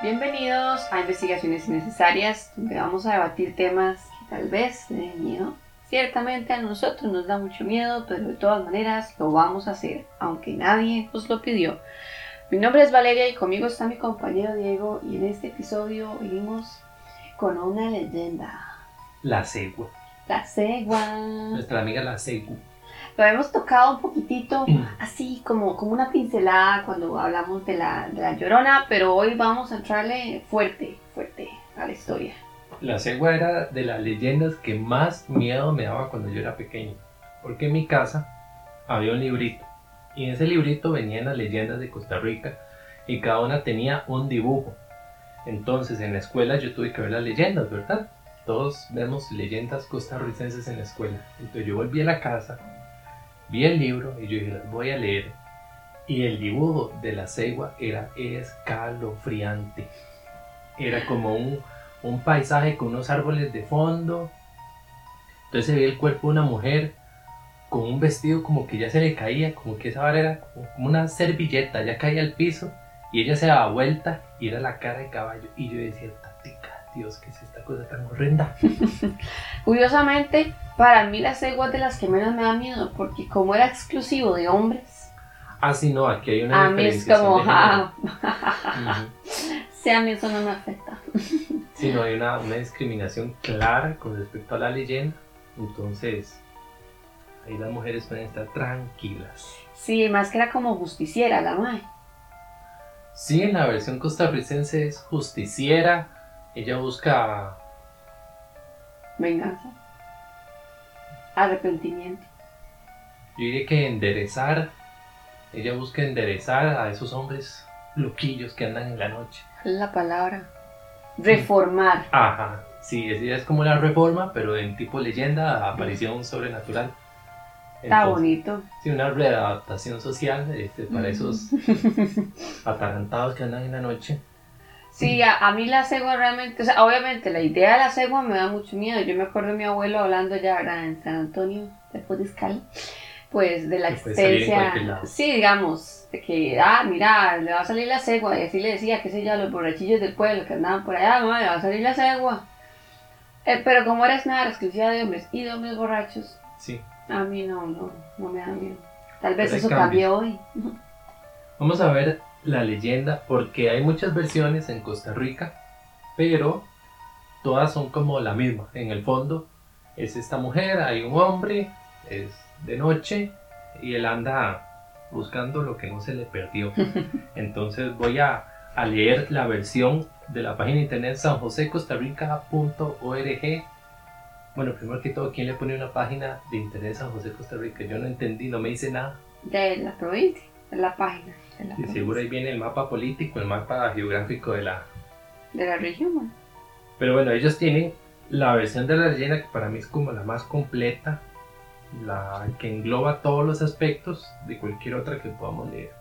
Bienvenidos a Investigaciones Innecesarias, donde vamos a debatir temas que tal vez den miedo. Ciertamente a nosotros nos da mucho miedo, pero de todas maneras lo vamos a hacer, aunque nadie nos lo pidió. Mi nombre es Valeria y conmigo está mi compañero Diego y en este episodio venimos con una leyenda. La cegua. La cegua. Nuestra amiga la cegua. Lo hemos tocado un poquitito, Mm. así como, como una pincelada cuando hablamos de la, de la llorona, pero hoy vamos a entrarle fuerte, fuerte a la historia. La cegua era de las leyendas que más miedo me daba cuando yo era pequeño. Porque en mi casa había un librito. Y en ese librito venían las leyendas de Costa Rica. Y cada una tenía un dibujo. Entonces en la escuela yo tuve que ver las leyendas, ¿verdad? Todos vemos leyendas costarricenses en la escuela. Entonces yo volví a la casa, vi el libro y yo dije, voy a leer. Y el dibujo de la cegua era escalofriante. Era como un, un paisaje con unos árboles de fondo. Entonces se veía el cuerpo de una mujer con un vestido como que ya se le caía, como que esa vara era como una servilleta, ya caía al piso y ella se daba vuelta y era la cara de caballo. Y yo decía, tática, Dios, ¿qué es esta cosa tan horrenda? Curiosamente, para mí la cegua es de las que menos me da miedo, porque como era exclusivo de hombres, Ah, sí, no, aquí hay una a mí es como, ah, sí, a mí eso no me afecta. Sí, no, hay una, una discriminación clara con respecto a la leyenda. Entonces, ahí las mujeres pueden estar tranquilas. Sí, más que era como justiciera la madre. Sí, en la versión costarricense es justiciera. Ella busca. Venganza. Arrepentimiento. Yo diría que enderezar. Ella busca enderezar a esos hombres loquillos que andan en la noche. ¿Cuál es la palabra? Reformar. Ajá. Sí, es como la reforma, pero en tipo leyenda, aparición sobrenatural. Está bonito. Sí, una readaptación social este, para esos atarantados que andan en la noche. Sí, a, a mí la cegua realmente, o sea, obviamente la idea de la cegua me da mucho miedo. Yo me acuerdo de mi abuelo hablando ya en San Antonio, de Podiscal, pues de la existencia, sí, digamos, de que, ah, mira, le va a salir la cegua, y así le decía, qué sé yo, a los borrachillos del pueblo que andaban por allá, "Ma, le va a salir la cegua. Eh, pero como eres nada exclusiva de hombres y de hombres borrachos, Sí. a mí no, no, no me da miedo. Tal vez Pero hay eso cambió hoy. Vamos a ver la leyenda porque hay muchas versiones en Costa Rica, pero todas son como la misma. En el fondo es esta mujer, hay un hombre, es de noche y él anda buscando lo que no se le perdió. Entonces voy a, a leer la versión de la página internet sanjosecostarrica.org. Bueno, primero que todo, ¿quién le pone una página de internet San José Costa Rica? Yo no entendí, no me dice nada. De la provincia, de la página. La, Y seguro ahí viene el mapa político, el mapa geográfico de la... de la región. ma. Pero bueno, ellos tienen la versión de la leyenda que para mí es como la más completa, la que engloba todos los aspectos de cualquier otra que podamos leer.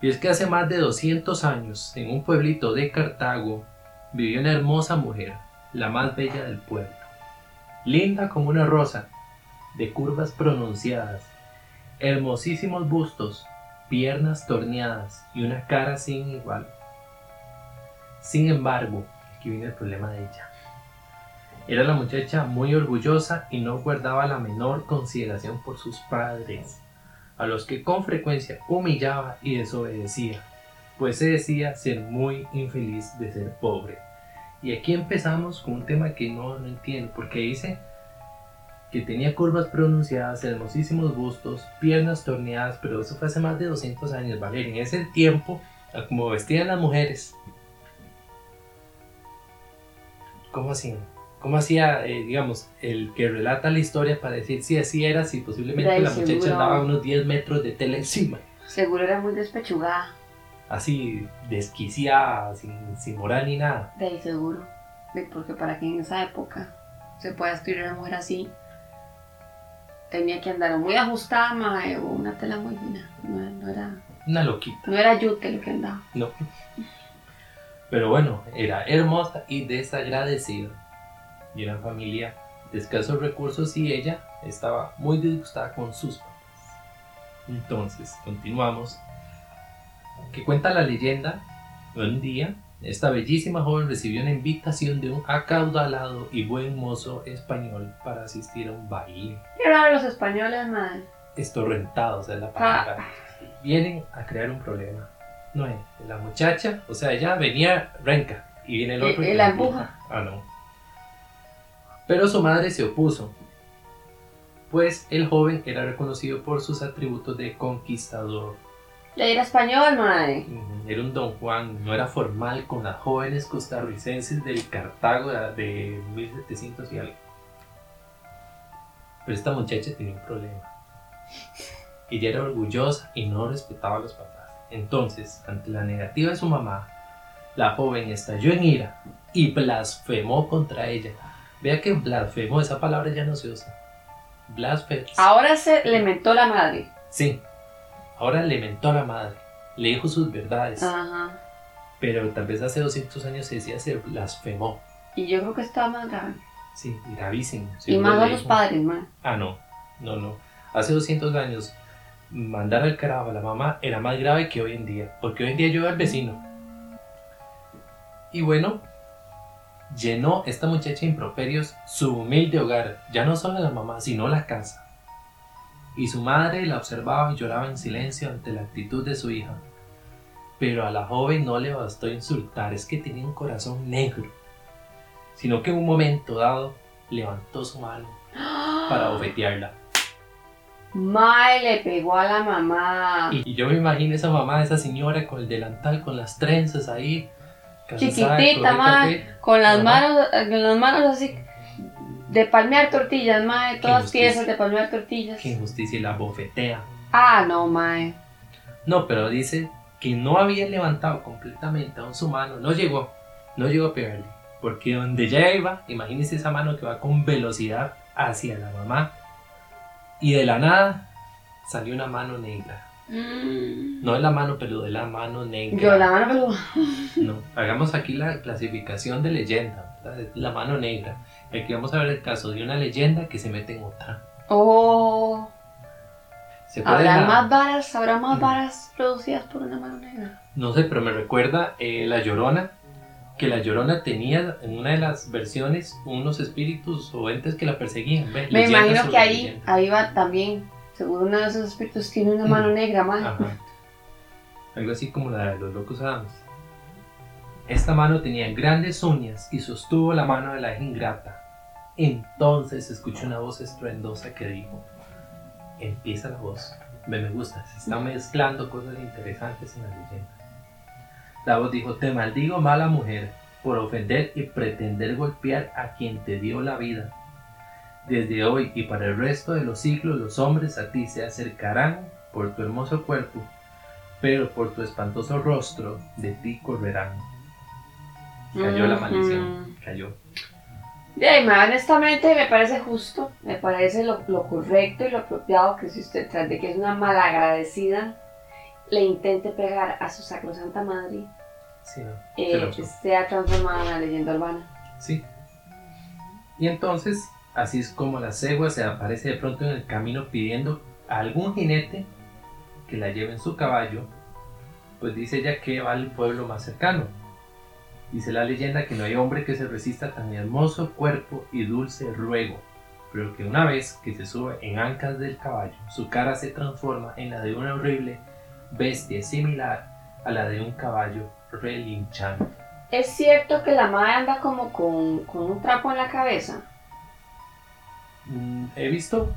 Y es que hace más de 200 años, en un pueblito de Cartago, vivió una hermosa mujer, la más bella del pueblo. Linda como una rosa, de curvas pronunciadas, hermosísimos bustos, piernas torneadas y una cara sin igual. Sin embargo, aquí viene el problema de ella. Era la muchacha muy orgullosa y no guardaba la menor consideración por sus padres, a los que con frecuencia humillaba y desobedecía, pues se decía ser muy infeliz de ser pobre. Y aquí empezamos con un tema que no, no entiendo, porque dice que tenía curvas pronunciadas, hermosísimos bustos, piernas torneadas, pero eso fue hace más de 200 años, Valeria. En ese tiempo, como vestían las mujeres, ¿cómo así? ¿Cómo hacía, eh, digamos, el que relata la historia para decir si así era, si posiblemente la muchacha seguro. andaba unos 10 metros de tela encima? Seguro era muy despechugada. Así, desquiciada, sin, sin moral ni nada. De ahí seguro. Porque para que en esa época se pueda escribir a una mujer así, tenía que andar muy ajustada mae, o una tela muy fina. No, no era, Una loquita, no era yute lo que andaba. ¿no? Pero bueno, era hermosa y desagradecida. Y una familia de escasos recursos y ella estaba muy disgustada con sus papás. Entonces, continuamos. Que cuenta la leyenda, un día esta bellísima joven recibió una invitación de un acaudalado y buen mozo español para asistir a un baile. Qué raro los españoles, madre. Estorrentados es la palabra. Vienen a crear un problema. No es la muchacha, o sea, ella venía renca y viene el otro Y- y la empuja. Ah, no. Pero su madre se opuso, pues el joven era reconocido por sus atributos de conquistador. Era español, madre. Ujú, Era un don Juan, no era formal con las jóvenes costarricenses del Cartago de, de 1700 y algo. Pero esta muchacha tenía un problema. Ella era orgullosa y no respetaba a los papás. Entonces, ante la negativa de su mamá, la joven estalló en ira y blasfemó contra ella. Vea que blasfemó, esa palabra ya no se usa. Blasfemó. Ahora se le mentó la madre. Sí. Ahora le mentó a la madre. Le dijo sus verdades. Ajá. Pero tal vez hace 200 años se decía se blasfemó. Y yo creo que estaba más grave. Sí, gravísimo. y más a los padres, madre. Ah, no. No, no. Hace 200 años mandar al carajo a la mamá era más grave que hoy en día. Porque hoy en día yo veo al vecino. Y bueno, llenó esta muchacha de improperios su humilde hogar. Ya no solo la mamá, sino la casa. Y su madre la observaba y lloraba en silencio ante la actitud de su hija. Pero a la joven no le bastó insultar, es que tenía un corazón negro. Sino que en un momento dado levantó su mano para bofetearla. Mae le pegó a la mamá. Y, y yo me imagino esa mamá, esa señora con el delantal, con las trenzas ahí. Chiquitita, mae. Con las manos, con las manos así. De palmear tortillas, mae. Todas piezas de palmear tortillas. Qué injusticia y la bofetea. Ah, no, mae. No, pero dice que no había levantado completamente aún su mano. No llegó, no llegó a pegarle. Porque donde ya iba, imagínese esa mano que va con velocidad hacia la mamá. Y de la nada salió una mano negra. Mm. No de la mano, pero de la mano negra. Yo la mano peluda. No, hagamos aquí la clasificación de leyenda, ¿verdad? Es la mano negra. Aquí vamos a ver el caso de una leyenda que se mete en otra. Oh. Se puede Habrá la- más varas, habrá más Mm. varas producidas por una mano negra. No sé, pero me recuerda eh, La Llorona, que La Llorona tenía en una de las versiones unos espíritus o entes que la perseguían. Me Leyendas imagino que ahí, ahí va también. Seguro uno de esos espíritus tiene una mano negra. Ajá. Algo así como la de los locos Adams. Esta mano tenía grandes uñas y sostuvo la mano de la ingrata. Entonces se escuchó una voz estruendosa que dijo, empieza la voz, me, me gusta, se están mezclando cosas interesantes en la leyenda. La voz dijo, te maldigo mala mujer por ofender y pretender golpear a quien te dio la vida. Desde hoy y para el resto de los siglos los hombres a ti se acercarán por tu hermoso cuerpo, pero por tu espantoso rostro de ti correrán. Cayó la maldición, cayó. De ahí, honestamente me parece justo, me parece lo, lo correcto y lo apropiado que si usted, tras de que es una malagradecida, le intente pegar a su sacrosanta madre, Sí, no, eh, sea transformada en una leyenda urbana. Sí. Y entonces, así es como la cegua se aparece de pronto en el camino pidiendo a algún jinete que la lleve en su caballo, pues dice ella que va al pueblo más cercano. Dice la leyenda que no hay hombre que se resista a tan hermoso cuerpo y dulce ruego, pero que una vez que se sube en ancas del caballo, su cara se transforma en la de una horrible bestia similar a la de un caballo relinchante. Es cierto que la madre anda como con, con un trapo en la cabeza. He visto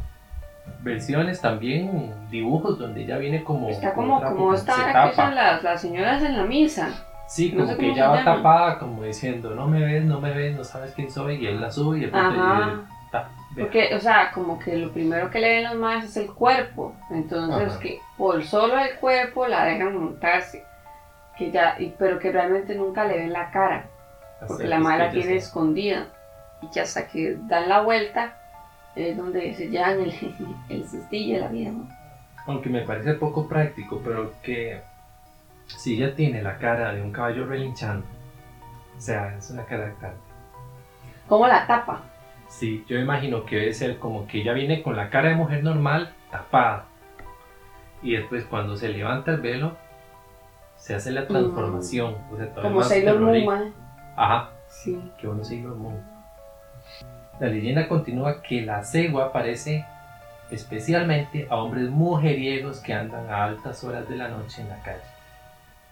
versiones también, dibujos donde ella viene como. Está como, trapo, como esta que usan las, las señoras en la misa. Sí, no como sé que se va tapada, como diciendo, no me ves, no me ves, no sabes quién soy, y él la sube y de ve. Porque, o sea, como que lo primero que le ven los madres es el cuerpo. Entonces, Ajá. que por solo el cuerpo la dejan montarse. Que ya, y- pero que realmente nunca le ven la cara. Porque que la madre la es que tiene ella se- escondida. Y que hasta que dan la vuelta es donde se llevan el, el sustillo de la vida, ¿no? Aunque me parece poco práctico, pero que si ella tiene la cara de un caballo relinchando, o sea, es una cara de carne. ¿Cómo la tapa? Sí, yo imagino que debe ser como que ella viene con la cara de mujer normal tapada. Y después cuando se levanta el velo, se hace la transformación. o sea, Como Sailor Moon, mae. Ajá, Sí. que uno Sailor Moon. La leyenda continúa que la cegua aparece especialmente a hombres mujeriegos que andan a altas horas de la noche en la calle.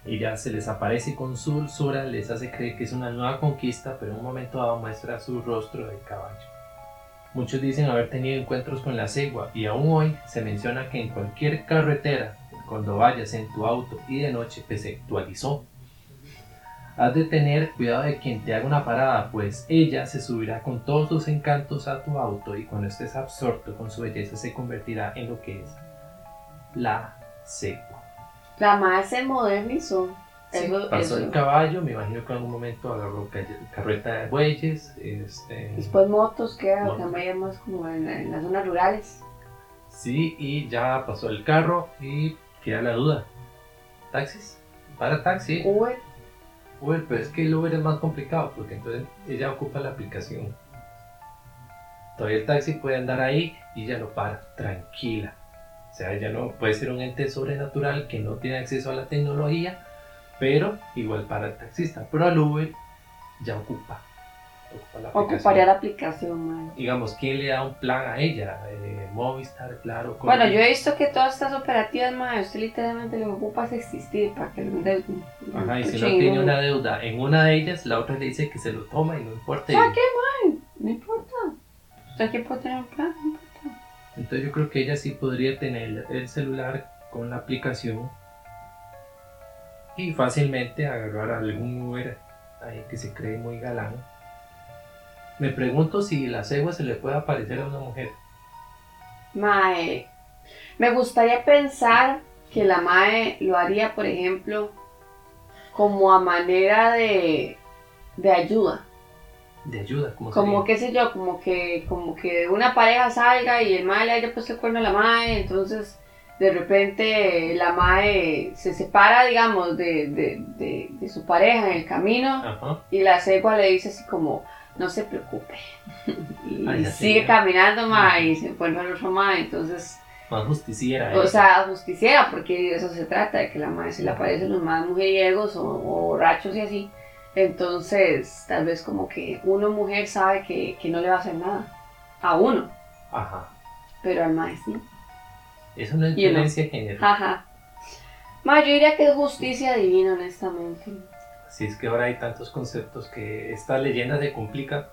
Ella se les aparece con su dulzura, les hace creer que es una nueva conquista, pero en un momento dado muestra su rostro de caballo. Muchos dicen haber tenido encuentros con la cegua y aún hoy se menciona que en cualquier carretera, cuando vayas en tu auto y de noche, pues se actualizó. Has de tener cuidado de quien te haga una parada, pues ella se subirá con todos sus encantos a tu auto y cuando estés absorto con su belleza se convertirá en lo que es la cegua. La mae se modernizó. Sí, Eso- pasó eso. el caballo, me imagino que en algún momento agarró ca- carreta de bueyes. Este, Después motos, que era también más como en, en las zonas rurales. Sí, y ya pasó el carro y queda la duda. ¿Taxis? Para taxi. Uber, Uber, pero es que el Uber es más complicado porque entonces ella ocupa la aplicación. Todavía el taxi puede andar ahí y ella lo para, tranquila. O sea, ella no puede ser un ente sobrenatural que no tiene acceso a la tecnología, pero igual para el taxista. Pero al Uber ya ocupa. Ocupa la aplicación. ocuparía la aplicación. Digamos, ¿quién le da un plan a ella? Eh, Movistar, claro. Bueno, yo he visto que todas estas operativas, mae, usted literalmente lo que ocupa es existir para que lo endeuden. Ajá, y si no tiene una deuda en una de ellas, la otra le dice que se lo toma y no importa. ¿Sabe qué, mae? No importa. Usted aquí puede tener un plan, no importa. Entonces yo creo que ella sí podría tener el celular con la aplicación y fácilmente agarrar algún Uber ahí que se cree muy galán. Me pregunto si la cegua se le puede aparecer a una mujer. Mae, me gustaría pensar que la Mae lo haría, por ejemplo, como a manera de, de ayuda. De ayuda, como Como qué sé yo, como que, como que una pareja salga y el Mae le haya puesto el cuerno a la Mae, entonces de repente la Mae se separa, digamos, de, de, de, de su pareja en el camino Ajá. y la cegua le dice así como, no se preocupe. y Ay, sigue caminando, Mae, y se encuentra el otro Mae, entonces... Más justiciera. O ella. sea, justiciera, porque de eso se trata, de que la madre se le aparecen los más mujeriegos o, o borrachos y así. Entonces, tal vez como que uno mujer sabe que, que no le va a hacer nada a uno, Ajá. pero al mae sí. Eso no es no. violencia de género. Jaja. Ma, yo diría que es justicia divina, honestamente. Así es que ahora hay tantos conceptos que esta leyenda se complica.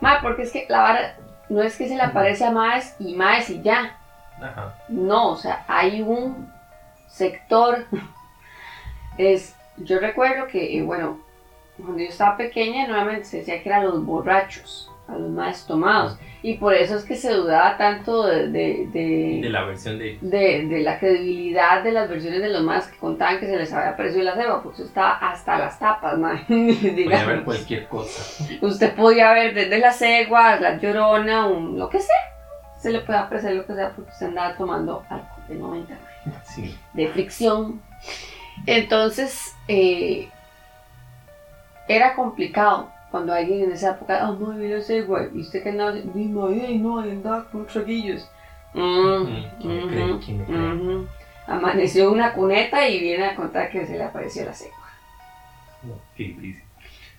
Ma, porque es que la vara no es que se le aparece a maes y maes y ya. Ajá. No, o sea, hay un sector. Es, yo recuerdo que, eh, bueno, cuando yo estaba pequeña, nuevamente se decía que eran los borrachos, a los más tomados. Y por eso es que se dudaba tanto de, de, de- De la versión de de- la credibilidad de las versiones de los más que contaban que se les había aparecido la ceba, porque eso estaba hasta las tapas, ma. Puede Digamos. haber cualquier cosa. Usted podía ver desde la cegua, la llorona, un, lo que sea. Se le puede apreciar lo que sea porque usted andaba tomando alcohol de 90 Sí. de fricción. Entonces, eh, era complicado cuando alguien en esa época, ah, no, mira ese güey, y usted que andaba, dime, ay, no, andaba con traguillos. Mm, Mm, ¿quién me cree? ujú, ¿Quién me cree? Amaneció una cuneta y viene a contar que se le apareció la cegua. No, qué difícil.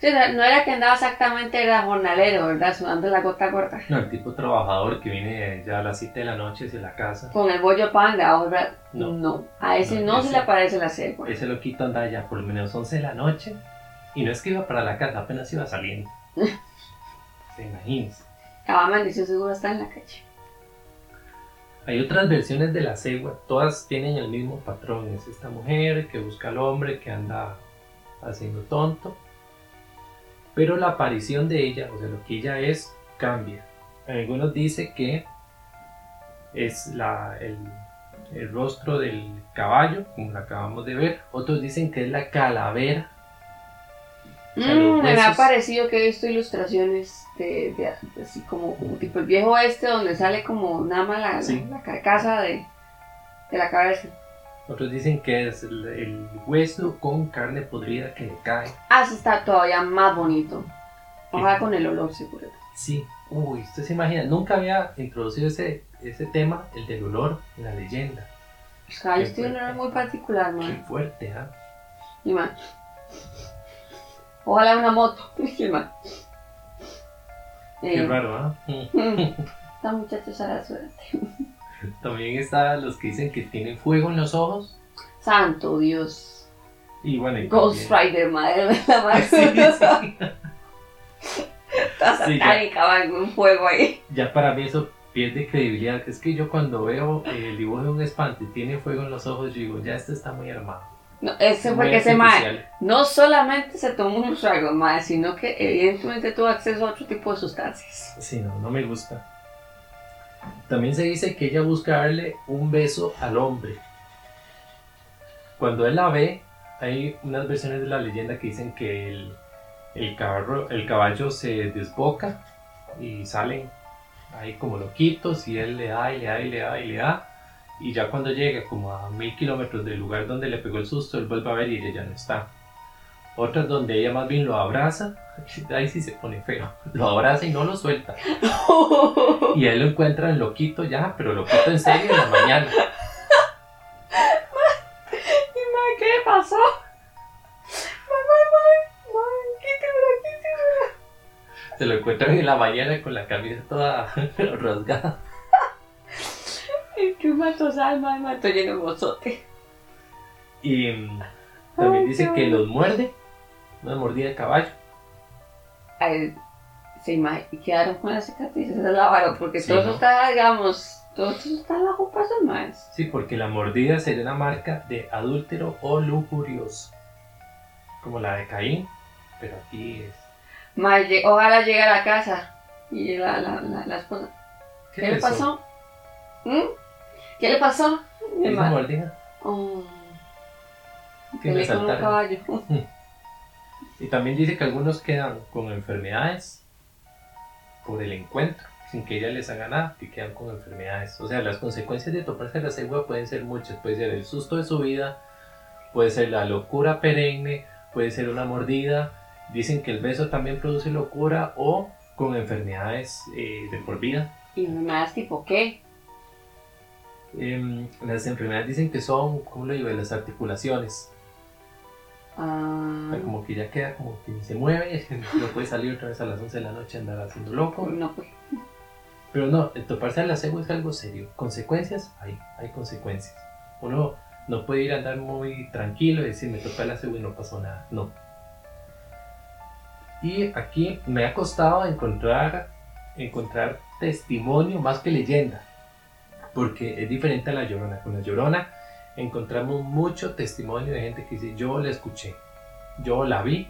No era que andaba exactamente, era jornalero, ¿verdad? Sudando la gota gorda. No, el tipo trabajador que viene ya a las 7 de la noche hacia la casa. Con el bollo pan de ahora, No. no. A ese No, no, ese- se le aparece la cegua. Ese loquito anda ya por lo menos 11 de la noche. Y no es que iba para la casa, apenas iba saliendo. Se imagínense. Cada amaneció seguro está en la calle. Hay otras versiones de la cegua, todas tienen el mismo patrón. Es esta mujer que busca al hombre que anda haciendo tonto. Pero la aparición de ella, o sea, lo que ella es, cambia. Algunos dicen que es la, el, el rostro del caballo, como lo acabamos de ver. Otros dicen que es la calavera. Mm, me ha parecido que he visto ilustraciones de, de- de así como, como tipo el viejo este donde sale como nada más la, la- Sí. la carcasa de, de la cabeza. Otros dicen que es el, el hueso con carne podrida que le cae. Ah, sí está todavía más bonito. Ojalá Sí. con el olor seguro. Sí, uy, usted se imagina, nunca había introducido ese, ese tema, el del olor en la leyenda. O sea, yo Qué estoy en un olor muy particular, Qué man. fuerte, ¿ah? Y mae, Ojalá una moto. Qué eh, raro, ¿ah? Esta muchacha será suerte. También está los que dicen que tienen fuego en los ojos. Santo Dios. Y bueno, y Ghost también- Rider, madre la más Sí, sí. Está Sí, satánica, va en un fuego ahí. Ya para mí eso pierde credibilidad. Es que yo cuando veo el dibujo de un espante y tiene fuego en los ojos, yo digo, ya este está muy armado. No, ese fue Muy que ese mae no solamente se tomó unos tragos, mae, sino que evidentemente tuvo acceso a otro tipo de sustancias. Sí, no, no me gusta. También se dice que ella busca darle un beso al hombre. Cuando él la ve, hay unas versiones de la leyenda que dicen que el, el, caballo, el caballo se desboca y salen ahí como loquitos y él le da y le da y le da y le da. Y ya cuando llega como a mil kilómetros del lugar donde le pegó el susto, él vuelve a ver y ella ya no está. Otras donde ella más bien lo abraza, ahí sí se pone feo, lo abraza y no lo suelta. Y él lo encuentra en loquito ya, pero loquito en serio en la mañana. ¿Y qué pasó? Se lo encuentran en la mañana con la camisa toda rasgada. Y que un matosal, mae, mato lleno bozote. Y mm, también Ay, dice qué que los muerde, una mordida de caballo. Ay, se y quedaron con las cicatrices de la vara, porque Sí, todo ¿no? eso está, digamos, todo eso está bajo paso más. Sí, porque la mordida sería una marca de adúltero o lujurioso. Como la de Caín, pero aquí es. Ojalá llegue a la casa y la, la, la, la esposa. ¿Qué, es le pasó? ¿Mm? ¿Qué le pasó? Mi ¿Es una mae. mordida? Oh. Que Peleé con un saltaron. caballo. Y también dice que algunos quedan con enfermedades por el encuentro, sin que ella les haga nada, que quedan con enfermedades. O sea, las consecuencias de toparse la cegua pueden ser muchas. Puede ser el susto de su vida, puede ser la locura perenne, puede ser una mordida. Dicen que el beso también produce locura o con enfermedades eh, de por vida. Y enfermedades tipo qué? Em, las enfermedades dicen que son, ¿cómo lo digo?, de las articulaciones. O Ah, sea, como que ya queda como que se mueve, no puede salir otra vez a las 11 de la noche a andar haciendo loco. no. Pero no, el toparse a la cegua es algo serio. Consecuencias, hay, hay consecuencias. Uno no puede ir a andar muy tranquilo y decir me topé a la cegua y no pasó nada. No. Y aquí me ha costado encontrar, encontrar testimonio más que leyenda. Porque es diferente a la llorona. Con la llorona encontramos mucho testimonio de gente que dice yo la escuché, yo la vi,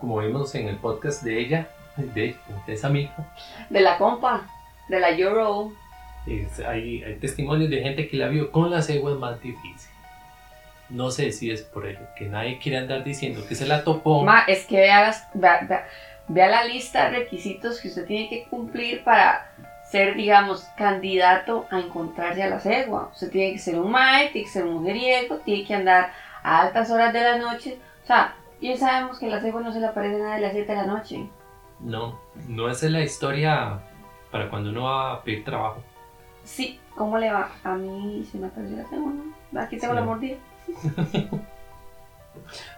como vimos en el podcast de ella, de, de esa misma. De la compa, de la Euro. Es- hay, hay testimonios de gente que la vio con la cegua es más difícil. No sé si es por el que nadie quiere andar diciendo que se la topó. Ma, es que vea, las- vea, vea- vea la lista de requisitos que usted tiene que cumplir para ser, digamos, candidato a encontrarse a la cegua. Usted tiene que ser un mae, tiene que ser un mujeriego, tiene que andar a altas horas de la noche. O sea, bien sabemos que la cegua no se le aparece nada de las 7 de la noche. No, no esa es la historia para cuando uno va a pedir trabajo. Sí, ¿cómo le va? A mí se me apareció la cegua, ¿no? Aquí tengo Sí. la mordida.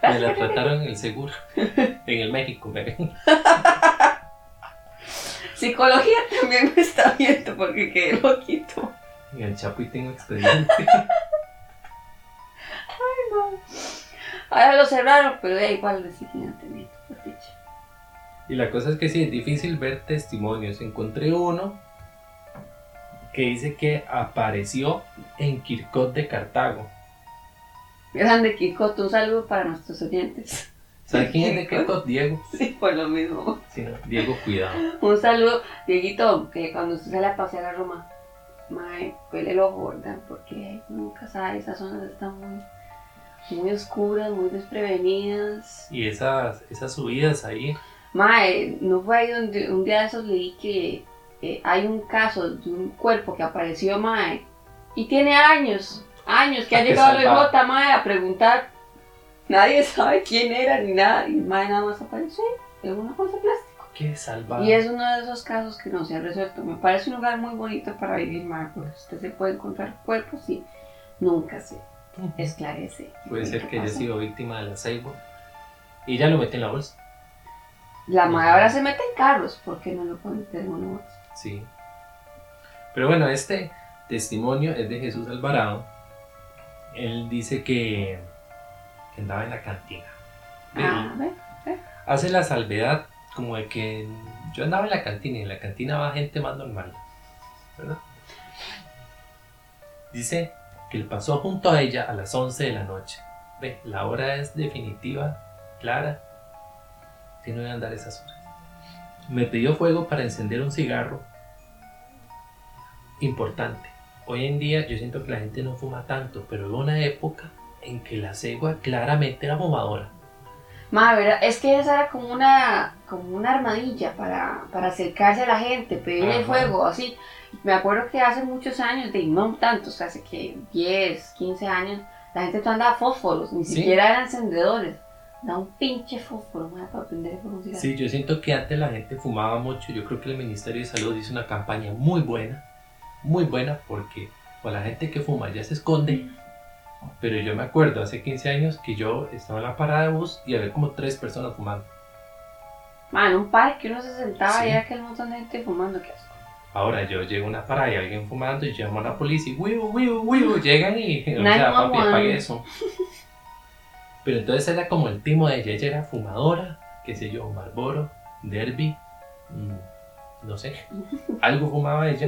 Me la trataron en el seguro, en el México. ¿ve? Psicología también me está viendo porque quedé loquito. En el Chapuy tengo expediente. Ahora lo cerraron, pero da igual por dicha. Y la cosa es que sí, es difícil ver testimonios. Encontré uno que dice que apareció en Kirkot de Cartago. Grande Kikoto, un saludo para nuestros oyentes. ¿Sabes quién es de Kirkot? Diego. Sí, por lo mismo. Sí, Diego, cuidado. Un saludo, Dieguito, que cuando usted sale a pasear a Roma, mae, pele el ojo, ¿verdad? Porque nunca sabe, esas zonas están muy, muy oscuras, muy desprevenidas. Y esas, esas subidas ahí, Mae, no fue ahí donde un día de esos leí que eh, hay un caso de un cuerpo que apareció, Mae, y tiene años, años que ha llegado el salvaje. J, Mae, a preguntar. Nadie sabe quién era ni nada, y Mae nada más apareció en una cosa de plástico. Qué salvaje. Y es uno de esos casos que no se ha resuelto. Me parece un lugar muy bonito para vivir, porque usted se puede encontrar cuerpos y nunca se esclarece. Puede ser que haya sido víctima de la ceiba. Y ya lo mete en la bolsa. La madre ahora se mete en carros, ¿por qué no lo puede meter en una bolsa? Sí. Pero bueno, este testimonio es de Jesús Alvarado. Él dice que, que andaba en la cantina. Ah, ¿ve? Hace la salvedad como de que yo andaba en la cantina y en la cantina va gente más normal. ¿Verdad? Dice que le pasó junto a ella a las 11 de la noche. Ve, la hora es definitiva, clara. Que no debe andar esas horas. Me pidió fuego para encender un cigarro. Importante. Hoy en día yo siento que la gente no fuma tanto, pero hubo una época en que la cegua claramente era fumadora. Madre, ¿verdad? es que esa era como una, como una armadilla para, para acercarse a la gente, pedirle fuego, así. Me acuerdo que hace muchos años, de no tantos, hace que 10, 15 años, la gente todo andaba fósforos, ni Sí. siquiera eran encendedores. Da un pinche fósforo, madre, para prender fuego un cigarro. Sí, yo siento que antes la gente fumaba mucho. Yo creo que el Ministerio de Salud hizo una campaña muy buena, muy buena, porque pues, la gente que fuma ya se esconde. Pero yo me acuerdo hace 15 años que yo estaba en la parada de bus y había como tres personas fumando. En un parque uno se sentaba Sí. y era aquel montón de gente fumando, qué asco. Ahora yo llego a una parada y alguien fumando y llamo a la policía y wiu, wiu, wiu, llegan y, o sea, papi, 911. apague eso. Pero entonces era como el timo de ella, ella era fumadora, qué sé yo, Marlboro, Derby, mm, no sé, algo fumaba ella.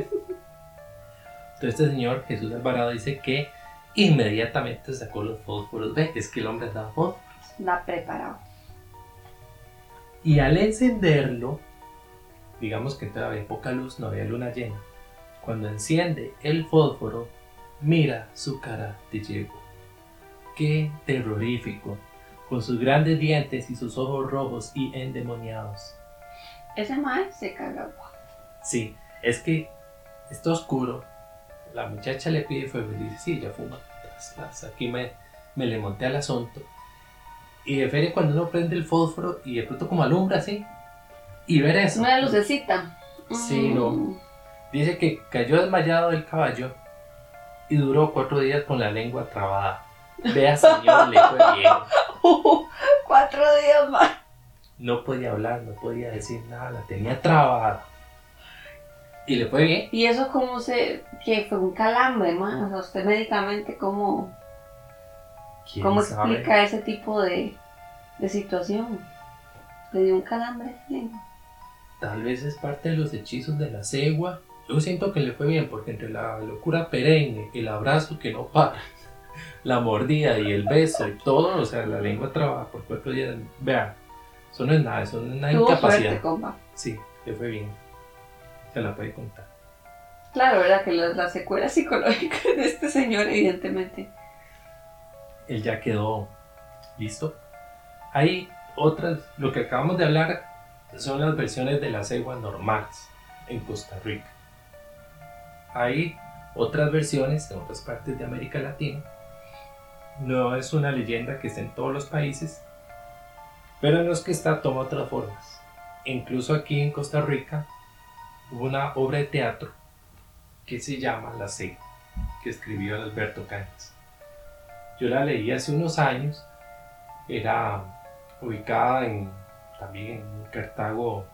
Entonces este señor Jesús Alvarado dice que inmediatamente sacó los fósforos, ve, es que el hombre andaba fósforos. La preparado. Y al encenderlo, digamos que todavía poca luz, no había luna llena. Cuando enciende el fósforo, mira su cara de yegua. Qué terrorífico, con sus grandes dientes y sus ojos rojos y endemoniados. Ese madre se caga. Sí, es que está oscuro. La muchacha le pide fuego y dice, sí, ella fuma. Aquí me, me le monté al asunto. Y de feria cuando uno prende el fósforo y de pronto como alumbra así. Y ver Es eso. una lucecita. Sí, no. Mm. Dice que cayó desmayado del caballo y duró cuatro días con la lengua trabada. Vea, señor, le fue bien. Cuatro días más. No podía hablar, no podía decir nada, la tenía trabada. Y le fue bien. Y eso como se, que fue un calambre, man. O sea, usted médicamente cómo, ¿Quién cómo sabe? explica ese tipo de, de situación. Le dio un calambre. Tal vez es parte de los hechizos de la cegua. Yo siento que le fue bien porque entre la locura perenne, el abrazo que no para, la mordida y el beso y todo, o sea, la lengua trabaja por cuatro días. Vean, eso no es nada, eso no es una Tuvo incapacidad. suerte, compa. Sí, le fue bien. Se la puede contar. Claro, ¿verdad? Que las, las secuelas psicológicas de este señor, evidentemente. Él ya quedó listo. Hay otras, lo que acabamos de hablar son las versiones de la cegua normales en Costa Rica. Hay otras versiones en otras partes de América Latina. No es una leyenda que esté en todos los países, pero en los que está toma otras formas. Incluso aquí en Costa Rica hubo una obra de teatro que se llama La Cegua, que escribió Alberto Cañas. Yo la leí hace unos años, era ubicada en, también en Cartago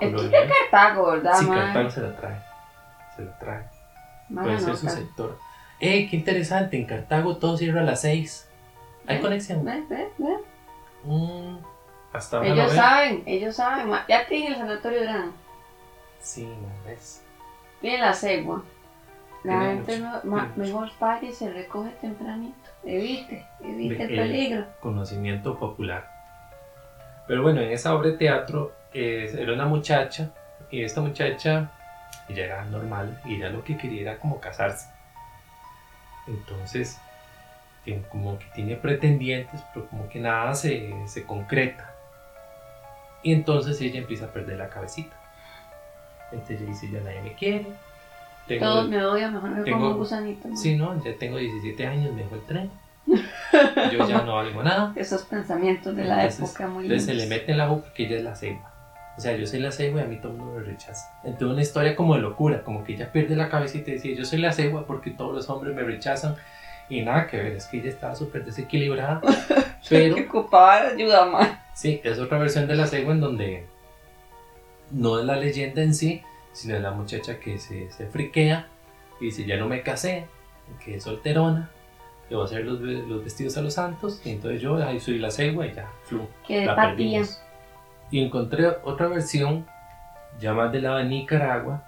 Es que colonial. Cartago, ¿verdad, Sí, man? Cartago se la trae, se la trae. Puede ser su sector. ¡Ey, qué interesante! En Cartago todo cierra a las 6. ¿Hay ¿Eh? conexión? Ve, ve, ve. Mm, hasta Ellos saben, ellos saben. Ya tienen el sanatorio Gran, Sí, no ves. tienen la cegua. La Tiene gente mucho, no, ma- tiene mucho. mejor pague y se recoge tempranito. Evite, evite el el- peligro. Conocimiento popular. Pero bueno, en esa obra de teatro eh, era una muchacha y esta muchacha ella era normal y ella lo que quería era como casarse. Entonces, tiene- como que tiene pretendientes, pero como que nada se, se concreta. Y entonces ella empieza a perder la cabecita. Entonces ella dice, ya nadie me quiere. Tengo- Todos me odian, mejor me tengo- pongo un gusanito. ma. Sí, no, ya tengo 17 años, me dejó el tren. Yo ya no valgo nada. Esos pensamientos de la Entonces- época muy Entonces se le lindos. mete en la boca que ella es la ceiba. O sea, yo soy la cegua y a mí todo el mundo me rechaza. Entonces una historia como de locura, como que ella pierde la cabecita y dice, yo soy la cegua porque todos los hombres me rechazan Y nada que ver, es que ella estaba súper desequilibrada. pero Que ocupaba ayuda, man. sí, es otra versión de la cegua en donde no es la leyenda en sí, sino es la muchacha que se, se friquea y dice, ya no me casé, que es solterona, le voy a hacer los, los vestidos a los santos, y entonces yo ahí soy la cegua y ya, flu. De la perdimos. Y encontré otra versión, ya más del lado de Nicaragua.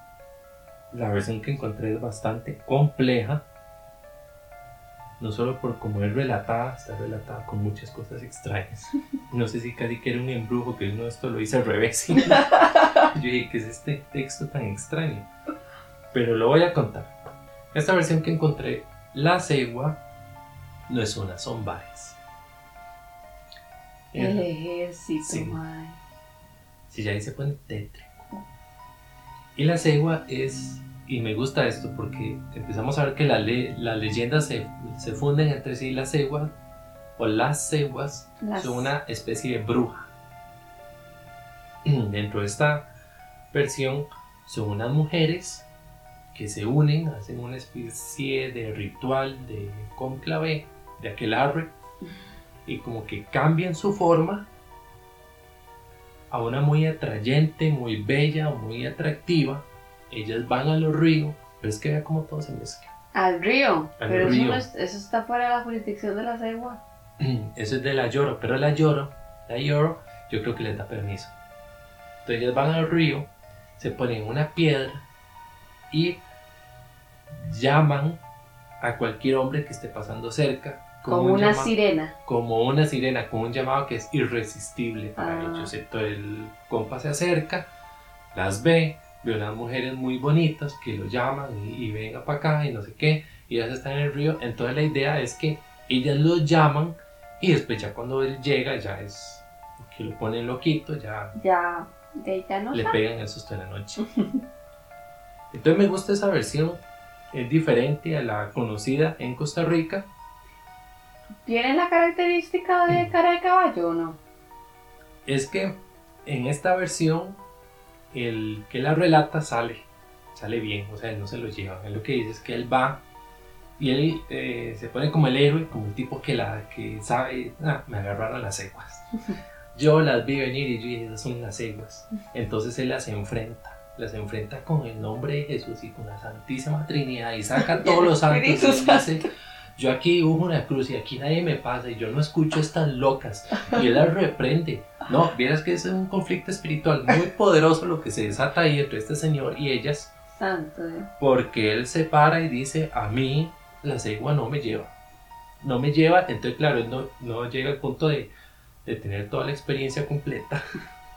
La versión que encontré es bastante compleja. No solo por cómo es relatada, está relatada con muchas cosas extrañas. No sé si casi que era un embrujo, que uno esto lo hice al revés. Yo dije, ¿qué es este texto tan extraño? Pero lo voy a contar. Esta versión que encontré, la cegua, no es una, son varias. El ejército, Sí. Si ya ahí se pone tétrico. Y la cegua es, y me gusta esto porque empezamos a ver que la le- las leyendas se, se funden entre sí. La cegua o las ceguas Las- son una especie de bruja. Dentro de esta versión son unas mujeres que se unen, hacen una especie de ritual de cónclave, de aquelarre, y como que cambian su forma a una muy atrayente, muy bella, muy atractiva. Ellas van a los ríos, pero es que vea cómo todo se mezcla. Al río. Al pero río. Eso, no es- eso está fuera de la jurisdicción de la cegua. Eso es de la lloro, pero la lloro, la lloro, yo creo que les da permiso. Entonces ellas van al río, se ponen una piedra y llaman a cualquier hombre que esté pasando cerca. Como un una sirena. como una sirena, con un llamado que es irresistible para Ah. ellos. Entonces el compa se acerca, las ve, ve unas mujeres muy bonitas que lo llaman y, y venga para acá y no sé qué, y ellas están en el río. Entonces la idea es que ellas lo llaman y después ya cuando él llega ya es que lo ponen loquito, ya Ya, de le pegan el susto en la noche. Entonces me gusta esa versión, es diferente a la conocida en Costa Rica. ¿Tiene la característica de cara de caballo o no? es que en esta versión el que la relata sale, sale bien, o sea, él no se lo lleva. Él lo que dice es que él va y él eh, se pone como el héroe, como el tipo que, la, que sabe, ah, me agarraron las ceguas. Yo las vi venir y yo dije, esas son las ceguas. Entonces él las enfrenta, las enfrenta con el nombre de Jesús y con la Santísima Trinidad y saca todos los santos. y dice, yo aquí dibujo una cruz y aquí nadie me pasa y yo no escucho estas locas. Y él las reprende. No, vieras que es un conflicto espiritual muy poderoso lo que se desata ahí entre este señor y ellas, Santo Dios. porque él se para y dice, a mí la cegua no me lleva. No me lleva, entonces claro, él no, no llega al punto de, de tener toda la experiencia completa.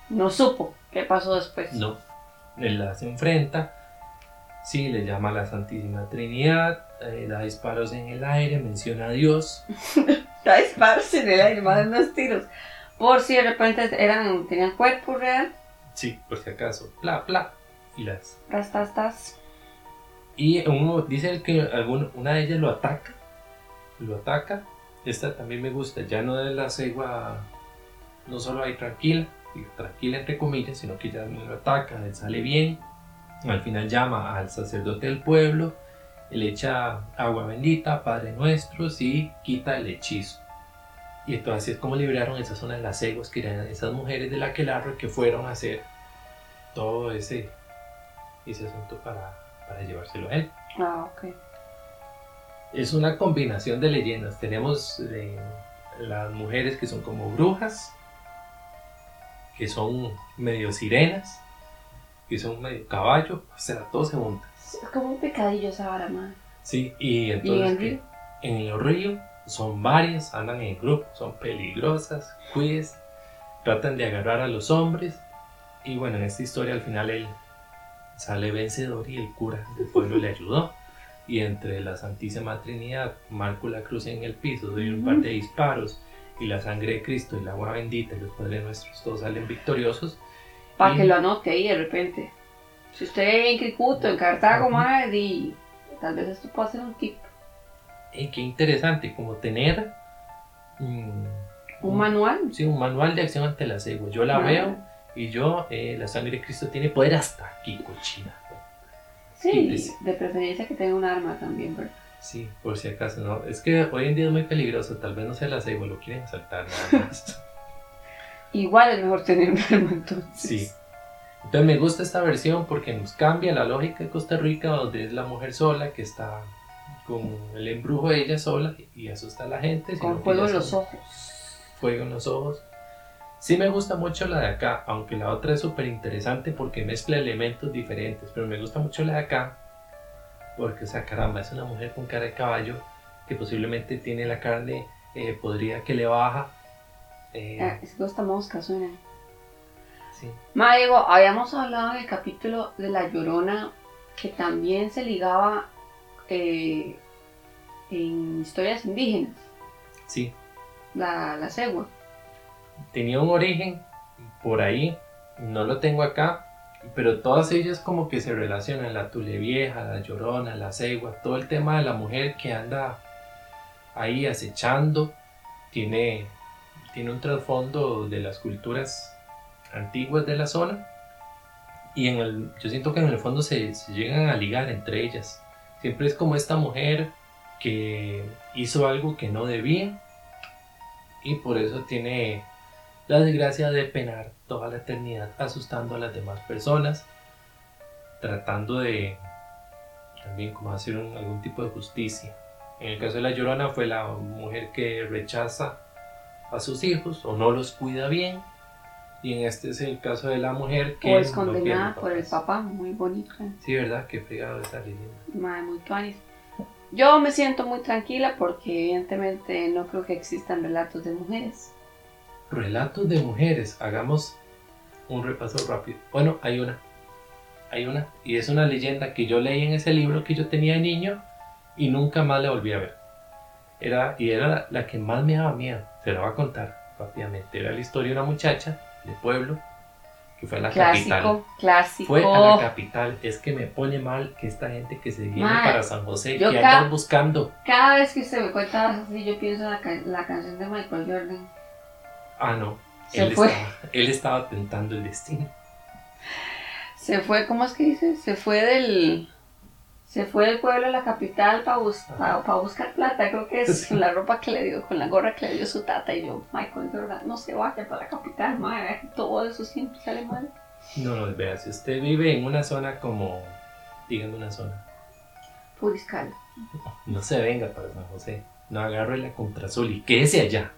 No supo qué pasó después. No, él las enfrenta, sí, le llama a la Santísima Trinidad, eh, da disparos en el aire, menciona a Dios. Ya disparos en el aire, más de unos tiros. Por si de repente eran, tenían cuerpo real. Sí, por si acaso, bla, bla, y las Tas, tas, tas. Y uno dice el que algún- una de ellas lo ataca. Lo ataca. Esta también me gusta. Ya no es la cegua. No solo hay tranquila. y Tranquila entre comillas. Sino que ya lo ataca. Él sale bien. Al final llama al sacerdote del pueblo. Le echa agua bendita, Padre Nuestro. Y quita el hechizo. Y entonces así es como liberaron esa zona de las ceguas. Que eran esas mujeres de la Aquelarre que fueron a hacer todo ese, ese asunto para, para llevárselo a él Ah, ok. es una combinación de leyendas. Tenemos eh, las mujeres que son como brujas, que son medio sirenas, que son medio caballo, o sea, todo se junta. Es como un pecadillo esa vara. Sí, y ¿Y en entonces el que río? en el río son varias, andan en grupo, son peligrosas, cuídense, tratan de agarrar a los hombres. Y bueno, en esta historia al final él sale vencedor y el cura del pueblo le ayudó. Y entre la Santísima Trinidad, marco la cruz en el piso, doy un par de disparos, y la sangre de Cristo y el agua bendita y los Padres Nuestros, todos salen victoriosos. Para Y- que lo anote ahí de repente. Si usted vive en Cricuto, en Cartago, Ujú. madre, di, tal vez esto pueda ser un tip. Y qué interesante, como tener mm, Un manual. sí, un manual de acción ante la cegua. Yo la veo y yo, eh, la sangre de Cristo tiene poder hasta aquí, cochina. Sí, Quítese. de preferencia que tenga un arma también, ¿verdad? Sí, por si acaso, no. Es que hoy en día es muy peligroso, tal vez no sea la ceiba, lo quieren saltar nada más. Igual es mejor tener un verbo entonces. Sí. Entonces me gusta esta versión porque nos cambia la lógica de Costa Rica, donde es la mujer sola que está con el embrujo de ella sola y asusta a la gente. Con fuego en los ojos. Fuego en los ojos. Sí me gusta mucho la de acá, aunque la otra es súper interesante porque mezcla elementos diferentes, pero me gusta mucho la de acá porque, o sea, caramba, es una mujer con cara de caballo que posiblemente tiene la carne eh, podrida que le baja. Eh, Ah, es que esta mosca suena. sí. Ma, Diego, habíamos hablado en el capítulo de la llorona que también se ligaba eh, en historias indígenas, sí, la, la cegua. tenía un origen por ahí, no lo tengo acá, pero todas ellas como que se relacionan, la tule vieja, la llorona, la cegua, todo el tema de la mujer que anda ahí acechando, tiene, tiene un trasfondo de las culturas antiguas de la zona y en el, yo siento que en el fondo se, se llegan a ligar entre ellas. Siempre es como esta mujer que hizo algo que no debía y por eso tiene la desgracia de penar toda la eternidad asustando a las demás personas, tratando de también como hacer un- algún tipo de justicia. En el caso de la Llorona fue la mujer que rechaza a sus hijos o no los cuida bien. Y en este es el caso de la mujer que O es condenada por el papá, muy bonito. eh. Sí, ¿verdad? Qué fregado esa leyenda. Madre, muy tuanis. Yo me siento muy tranquila porque evidentemente no creo que existan relatos de mujeres. Relatos de mujeres. Hagamos un repaso rápido. Bueno, hay una. Hay una. Y es una leyenda que yo leí en ese libro que yo tenía de niño y nunca más la volví a ver. Era, y era la, la que más me daba miedo. Se la voy a contar rápidamente. Era la historia de una muchacha de pueblo que fue a la capital. Clásico, clásico. Fue a la capital. Es que me pone mal que esta gente que se viene Mae, para San José, que andan buscando. Cada vez que usted me cuenta así, yo pienso en la, la canción de Michael Jordan. Ah, no. Se él, fue. Estaba, él estaba tentando el destino. Se fue, ¿cómo es que dice? Se fue del. Se fue del pueblo a la capital para buscar plata, creo que es Sí. con la ropa que le dio, con la gorra que le dio su tata. Y yo, Michael Jordan, no se vaya para la capital, madre, todo eso siempre sale mal. No, no, vea, si usted vive en una zona como, dígame una zona, Puriscal. no se venga para San José, no agarre la contrasol y quédese allá,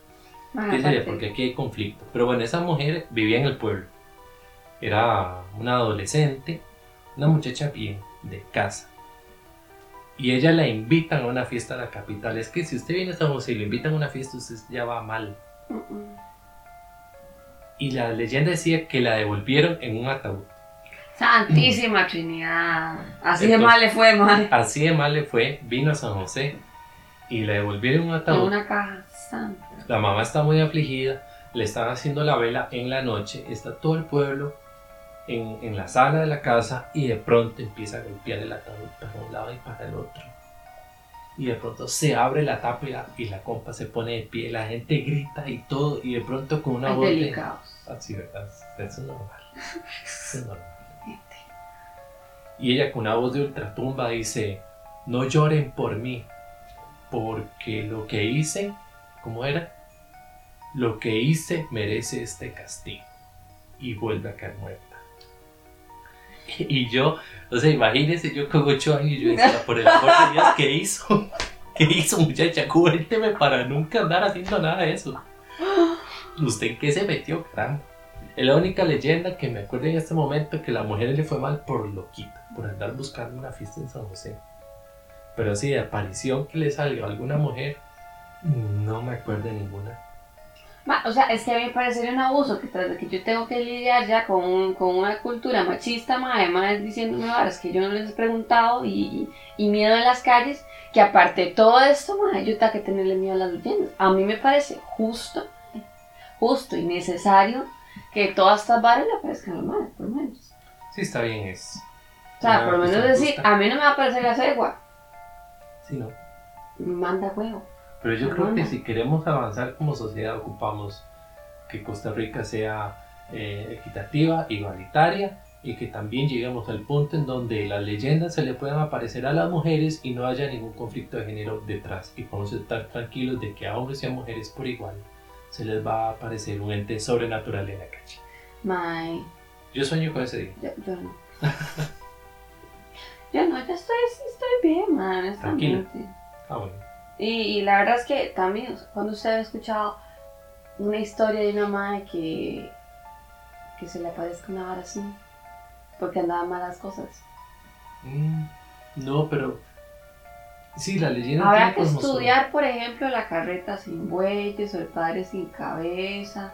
Aparte, porque aquí hay conflicto. Pero bueno, esa mujer vivía en el pueblo, era una adolescente, una muchacha bien, de casa. Y ella la invitan a una fiesta a la capital. Es que si usted viene a San José y le invitan a una fiesta, usted ya va mal. mm, mm. Y la leyenda decía que la devolvieron en un ataúd. Santísima Trinidad. Así de mal le fue, madre. Así de mal le fue, vino a San José y le devolvieron un En ataúd. una caja santa. La mamá está muy afligida, le están haciendo la vela en la noche, está todo el pueblo en, en la sala de la casa y de pronto empieza a golpear el ataúd para un lado y para el otro. Y de pronto se abre la tapa y la, y la compa se pone de pie, la gente grita y todo, y de pronto con una voz. Así, ¿verdad? Eso es normal. Eso es normal. Y ella con una voz de ultratumba dice, no lloren por mí, porque lo que hice, ¿cómo era? Lo que hice merece este castigo. Y vuelve a caer muerta. Y yo, o sea, imagínense yo con ocho años yo decía, por el amor de Dios, ¿qué hizo? ¿Qué hizo muchacha? Cuénteme para nunca andar haciendo nada de eso. ¿Usted qué se metió, caramba? Es la única leyenda que me acuerdo en este momento que la mujer le fue mal por loquita, por andar buscando una fiesta en San José. Pero sí, de aparición que le salió alguna mujer, no me acuerdo de ninguna. Ma, o sea, es que a mí me parecería un abuso que tras de que yo tengo que lidiar ya con, un- con una cultura machista, ma, además diciéndome varas que yo no les he preguntado y, y miedo en las calles, que aparte de todo esto, ma, yo tengo que tenerle miedo a las leyendas. A mí me parece justo, justo y necesario que todas estas varas le aparezcan a madre, por lo menos. Sí, está bien, es. O sea, por lo menos decir, a mí no me va a aparecer la cegua, Sí, no. manda huevo. Pero yo creo que si queremos avanzar como sociedad, ocupamos que Costa Rica sea eh, equitativa, igualitaria y que también lleguemos al punto en donde las leyendas se le puedan aparecer a las mujeres y no haya ningún conflicto de género detrás y podemos estar tranquilos de que a hombres y a mujeres por igual se les va a aparecer un ente sobrenatural en la calle. Mae, Yo sueño con ese día. yo, yo no. yo no, yo estoy, estoy bien, man, honestamente. Ah, bueno. Y, y la verdad es que también, cuando usted ha escuchado una historia de una madre que, que se le aparezca una vara así, porque andaba malas cosas. Mm, no, pero sí, la leyenda Habrá que estudiar, por ejemplo, la carreta sin bueyes o el padre sin cabeza,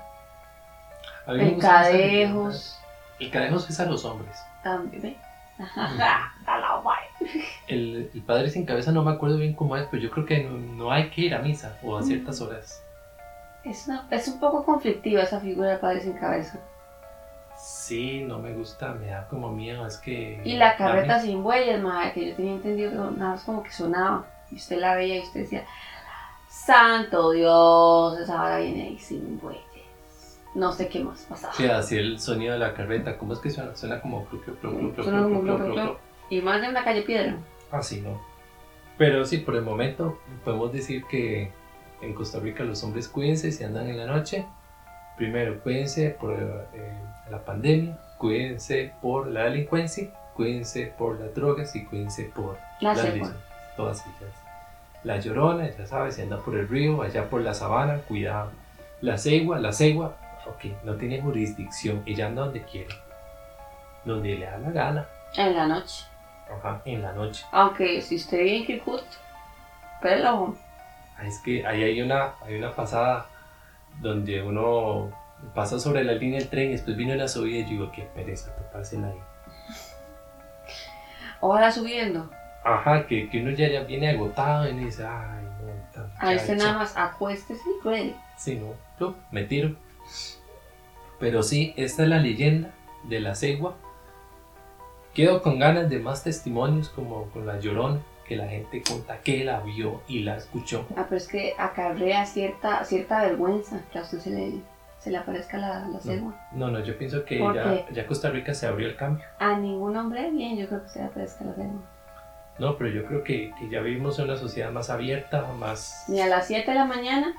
el cadejos. El cadejos es a los hombres. también. ¿ve? A la guay. El, el padre sin cabeza no me acuerdo bien cómo es, pero yo creo que no, no hay que ir a misa o a ciertas horas. Es, una- es un poco conflictiva esa figura del padre sin cabeza. Sí, no me gusta, me da como miedo, es que... Y la carreta dame- sin bueyes, madre, que yo tenía entendido que nada más como que sonaba. Y usted la veía y usted decía, Santo Dios, esa vara viene ahí sin bueyes. No sé qué más pasaba. Sí, así el sonido de la carreta, ¿cómo es que suena? Suena como... Suena como. Y más de una calle piedra. Así no. Pero sí, por el momento podemos decir que en Costa Rica los hombres cuídense si andan en la noche. Primero, cuídense por eh, la pandemia, cuídense por la delincuencia, cuídense por las drogas y cuídense por La las lesiones, todas ellas. La llorona, ya sabes, si anda por el río, allá por la sabana, cuidado. La cegua, la cegua, ok, no tiene jurisdicción, ella anda donde quiere, donde le da la gana, En la noche. Ajá, en la noche. Aunque si usted vive en Kirkuk, pero Ah, Es que ahí hay una, hay una pasada donde uno pasa sobre la línea del tren y después viene una subida y yo digo, qué pereza topársela ahí. ojalá subiendo. Ajá, que, que uno ya, ya viene agotado y uno dice, ay, no, tan Ahí usted muchacha". nada más acuéstese y ruede. Sí, no, plup, me tiro. Pero sí, esta es la leyenda de la cegua. Quedo con ganas de más testimonios como con la llorona, que la gente cuenta que la vio y la escuchó. Ah, pero es que acarrea cierta, cierta vergüenza que a usted se le, se le aparezca la, la cegua. No, no, yo pienso que ¿Por ya, Costa Rica se abrió el cambio. A ningún hombre bien, yo creo que se le aparezca la cegua. No, pero yo creo que, que ya vivimos en una sociedad más abierta, más... Ni a las 7 de la mañana,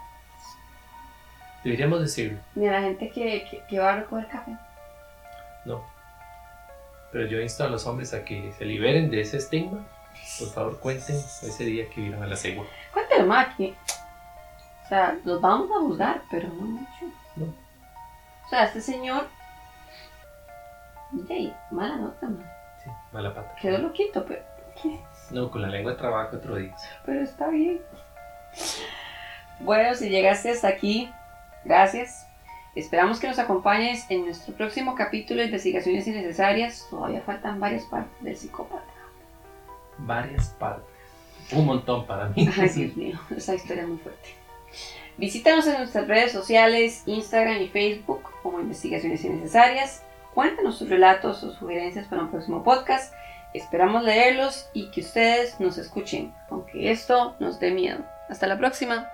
Deberíamos decirlo, ni a la gente que, que, que va a recoger café. no. Pero yo insto a los hombres a que se liberen de ese estigma. Por favor, cuenten ese día que vieron a la cegua. Cuéntelo más que. O sea, los vamos a juzgar, pero no mucho. No. O sea, este señor. Yay, mala nota, man. Sí, mala pata. Quedó loquito, pero. No, con la lengua de trabajo otro día. Pero está bien. Bueno, si llegaste hasta aquí, gracias. Esperamos que nos acompañes en nuestro próximo capítulo de Investigaciones Innecesarias. Todavía faltan varias partes del psicópata. Varias partes. Un montón para mí. Ay, Dios mío, esa historia es muy fuerte. Visítanos en nuestras redes sociales, Instagram y Facebook como Investigaciones Innecesarias. Cuéntanos sus relatos o sugerencias para un próximo podcast. Esperamos leerlos y que ustedes nos escuchen, aunque esto nos dé miedo. Hasta la próxima.